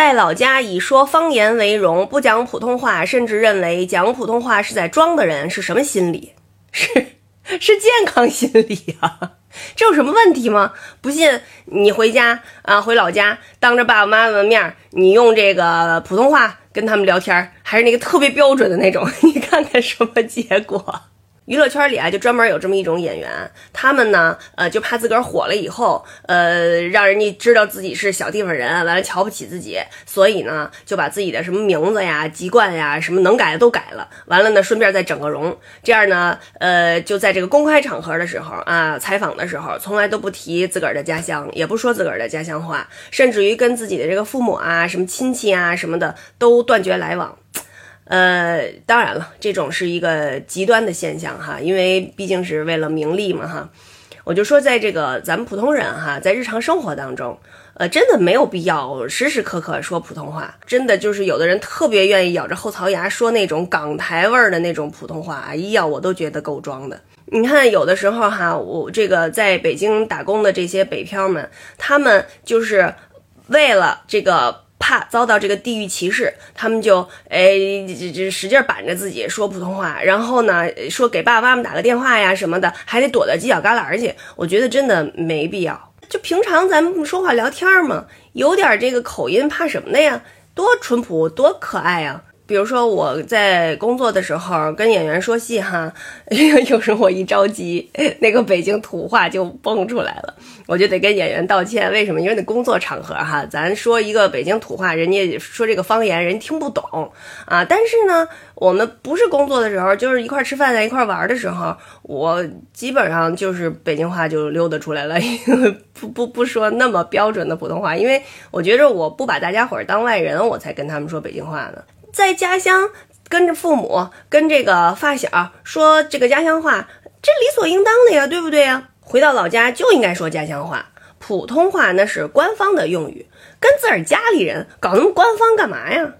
在老家以说方言为荣，不讲普通话，甚至认为讲普通话是在装的人是什么心理？是是健康心理啊？这有什么问题吗？不信你回家啊，回老家当着爸爸妈妈的面，你用这个普通话跟他们聊天，还是那个特别标准的那种，你看看什么结果？娱乐圈里啊，就专门有这么一种演员，他们呢，呃，就怕自个儿火了以后，呃，让人家知道自己是小地方人，完了瞧不起自己，所以呢，就把自己的什么名字呀、籍贯呀、什么能改的都改了，完了呢，顺便再整个容，这样呢，呃，就在这个公开场合的时候啊，采访的时候，从来都不提自个儿的家乡，也不说自个儿的家乡话，甚至于跟自己的这个父母啊、什么亲戚啊什么的都断绝来往。呃，当然了，这种是一个极端的现象哈，因为毕竟是为了名利嘛哈。我就说，在这个咱们普通人哈，在日常生活当中，呃，真的没有必要时时刻刻说普通话。真的就是有的人特别愿意咬着后槽牙说那种港台味儿的那种普通话，哎呀，我都觉得够装的。你看，有的时候哈，我这个在北京打工的这些北漂们，他们就是为了这个。怕遭到这个地域歧视，他们就哎这这使劲板着自己说普通话，然后呢说给爸爸妈妈打个电话呀什么的，还得躲到犄角旮旯去。我觉得真的没必要。就平常咱们不说话聊天儿嘛，有点这个口音怕什么的呀？多淳朴，多可爱呀！比如说我在工作的时候跟演员说戏哈，有时候我一着急，那个北京土话就蹦出来了，我就得跟演员道歉。为什么？因为那工作场合哈，咱说一个北京土话，人家说这个方言，人听不懂啊。但是呢，我们不是工作的时候，就是一块吃饭在一块玩的时候，我基本上就是北京话就溜达出来了，不不不说那么标准的普通话，因为我觉着我不把大家伙儿当外人，我才跟他们说北京话呢。在家乡跟着父母跟这个发小说这个家乡话，这理所应当的呀，对不对呀？回到老家就应该说家乡话，普通话那是官方的用语，跟自个儿家里人搞那么官方干嘛呀？